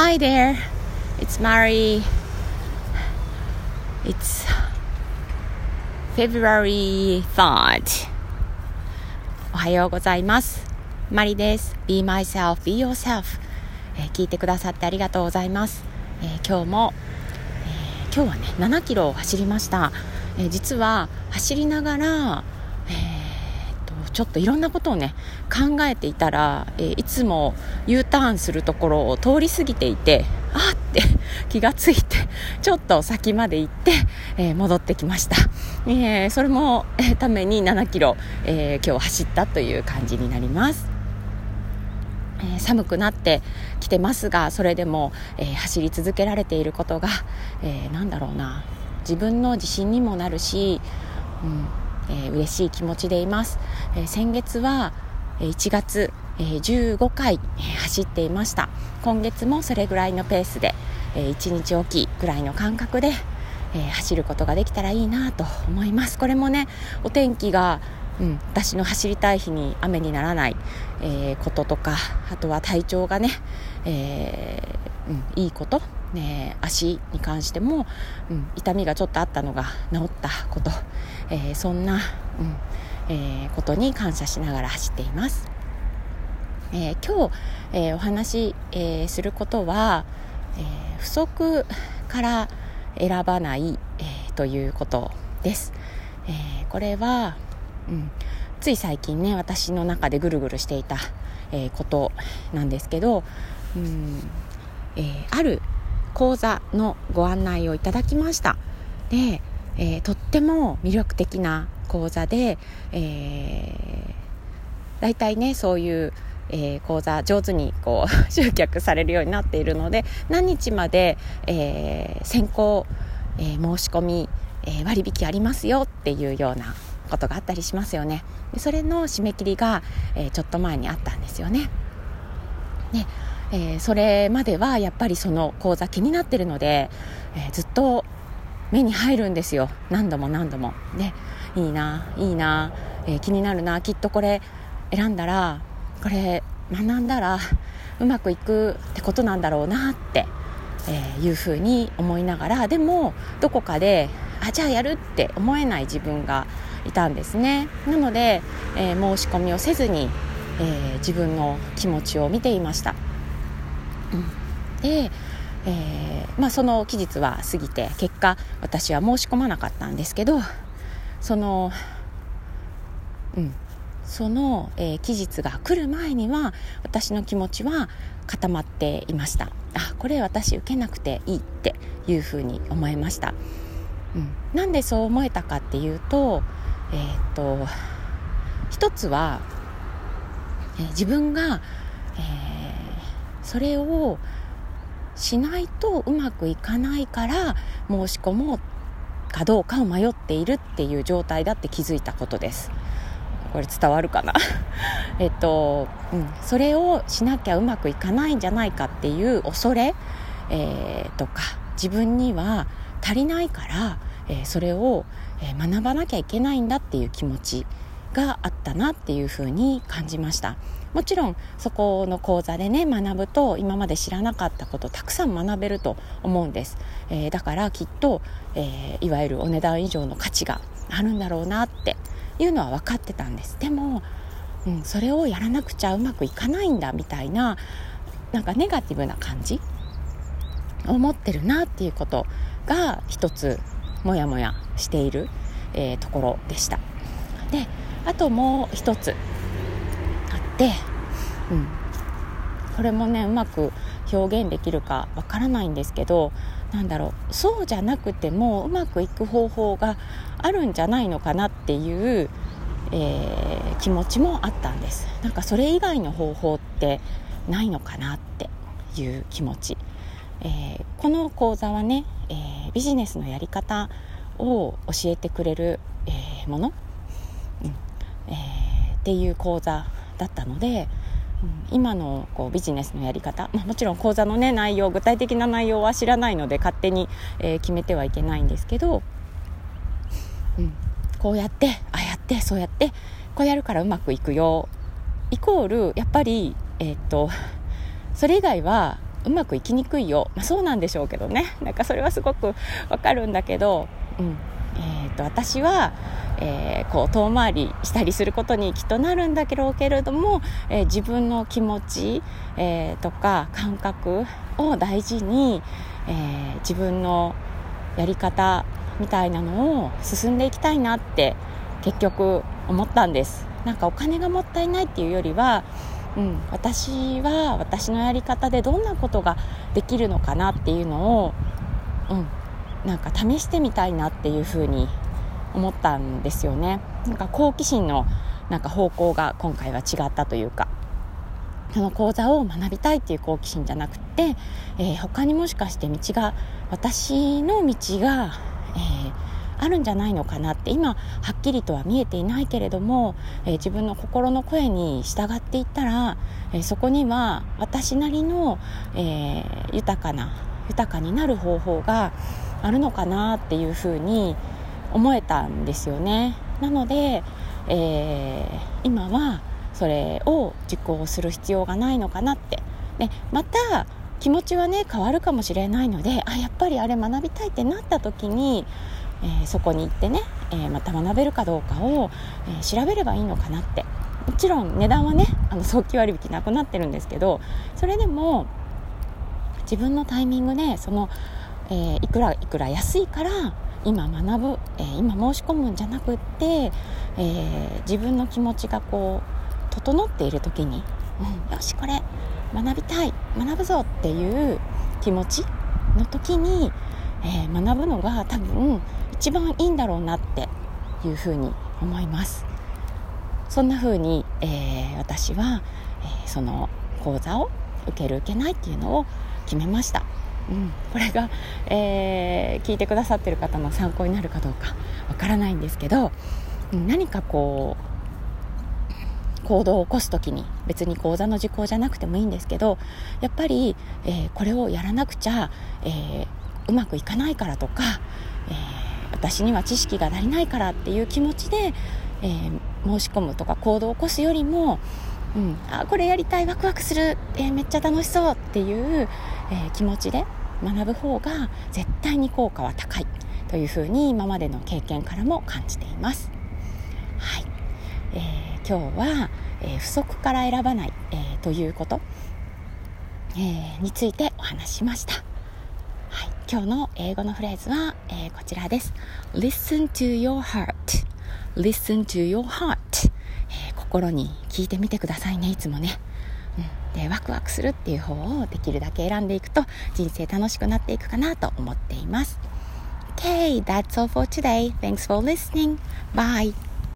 Hi there, it's Mari. It's February 3rd. おはようございます。マリです。Be myself, be yourself、えー聞いてくださってありがとうございます。えー今日も、えー今日はね、7キロを走りました。えー実は走りながら、えーちょっといろんなことをね考えていたら、えーいつも U ターンするところを通り過ぎていてあって 気がついてちょっと先まで行って、えー戻ってきました、えーそれも、えために7キロ、え今日走ったという感じになります。え寒くなってきてますがそれでも、え走り続けられていることが、えーだろうな。自分の自信にもなるし、うんえー嬉しい気持ちでいます、えー先月はえ1月、えー15回、えー走っていました。今月もそれぐらいのペースで、え1日おきぐらいの感覚で、えー走ることができたらいいなと思います。これもねお天気がうん、私の走りたい日に雨にならない、えーこととかあとは体調がね、えーうん、いいこと、ね、足に関しても、うん、痛みがちょっとあったのが治ったこと、えーそんな、うんえーことに感謝しながら走っています。えー今日、えーお話し、えーすることは、えー不足から選ばない、えーということです。えーこれは、うん、つい最近ね私の中でぐるぐるしていた、えーことなんですけど、うんえーある講座のご案内をいただきました。で、えーとっても魅力的な講座で、えー、大体ねそういうえー講座上手にこう 集客されるようになっているので何日まで、えー先行、えー申し込み、えー割引ありますよっていうようなことがあったりしますよね。でそれの締め切りが、えーちょっと前にあったんですよね。ねえーそれまではやっぱりその講座気になってるので、えーずっと目に入るんですよ。何度も何度も。ね。いいないいな、えー気になるな。きっとこれ選んだらこれ学んだらうまくいくってことなんだろうなって、えいうふうに思いながらでもどこかであじゃあやるって思えない自分がいたんですね。なので、え申し込みをせずに、え自分の気持ちを見ていました、で、えーまあ、その期日は過ぎて結果私は申し込まなかったんですけどそのうん。その、えー期日が来る前には私の気持ちは固まっていました。あこれ私受けなくていいっていうふうに思いました、うん、なんでそう思えたかっていうとえーっと一つは、えー自分が、えーそれをしないとうまくいかないから申し込もうかどうかを迷っているっていう状態だって気づいたことです。これ伝わるかな？えっと、うん、それをしなきゃうまくいかないんじゃないかっていう恐れ、えーとか自分には足りないから、えーそれを、え学ばなきゃいけないんだっていう気持ち。があったなっていうふうに感じました。もちろんそこの講座でね学ぶと今まで知らなかったことたくさん学べると思うんです、えーだからきっと、えーいわゆるお値段以上の価値があるんだろうなっていうのは分かってたんです。でも、うん、それをやらなくちゃうまくいかないんだみたいななんかネガティブな感じを持ってるなっていうことが一つモヤモヤしている、えーところでした。であともう一つあって、うん、これもねうまく表現できるかわからないんですけどなんだろう。そうじゃなくてもうまくいく方法があるんじゃないのかなっていう、えー気持ちもあったんです。なんかそれ以外の方法ってないのかなっていう気持ち、えーこの講座はね、えービジネスのやり方を教えてくれる、えもの、うん。えーっていう講座だったので、うん今のこうビジネスのやり方、まあ、もちろん講座の、ね、内容具体的な内容は知らないので勝手に、えー決めてはいけないんですけど、うん、こうやってああやってそうやってこうやるからうまくいくよ。イコールやっぱり、えーっとそれ以外はうまくいきにくいよ、まあ、そうなんでしょうけどね。なんかそれはすごくわかるんだけど、うん。えーと、私は、えー、こう遠回りしたりすることにきっとなるんだけどけれども、えー、自分の気持ち、えー、とか感覚を大事に、え自分のやり方みたいなのを進んでいきたいなって結局思ったんです。なんかお金がもったいないっていうよりは、うん、私は私のやり方でどんなことができるのかなっていうのを、うん、なんか試してみたいなっていうふうに思ったんですよね。なんか好奇心のなんか方向が今回は違ったというか。その講座を学びたいっていう好奇心じゃなくて、えー、他にもしかして道が私の道が、えー、あるんじゃないのかなって今はっきりとは見えていないけれども、えー、自分の心の声に従っていったら、えそこには私なりの、え豊かな豊かになる方法があるのかなっていうふうに思えたんですよね。なので、え今はそれを実行する必要がないのかなって。でまた気持ちはね変わるかもしれないのであやっぱりあれ学びたいってなった時に、えー、そこに行ってね、えー、また学べるかどうかを、えー、調べればいいのかなって。もちろん値段はねあの早期割引なくなってるんですけどそれでも自分のタイミングでその、えいくらいくら安いから今学ぶ、え今申し込むんじゃなくって、え自分の気持ちがこう整っている時に、うん、よしこれ学びたい学ぶぞっていう気持ちの時に、え、学ぶのが多分一番いいんだろうなっていうふうに思います。そんなふうに、えー、私は、えー、その講座を受ける受けないっていうのを決めました、うん、これが、えー、聞いてくださってる方の参考になるかどうかわからないんですけど何かこう行動を起こす時に別に講座の受講じゃなくてもいいんですけどやっぱり、えー、これをやらなくちゃ、えー、うまくいかないからとか、えー、私には知識が足りないからっていう気持ちで、え申し込むとか行動を起こすよりも、うん、あこれやりたいワクワクする、えめっちゃ楽しそうっていう、え気持ちで学ぶ方が絶対に効果は高いというふうに今までの経験からも感じています。はいえー今日は、えー、不足から選ばない、えー、ということ、えー、についてお話しました。はい、今日の英語のフレーズは、えこちらです。Listen to your heart. Listen to your heart. え心に聞いてみてくださいね、いつもね。え、ワクワクするっていう方をできるだけ選んでいくと人生楽しくなっていくかなと思っています。Okay, that's all for today. Thanks for listening. Bye.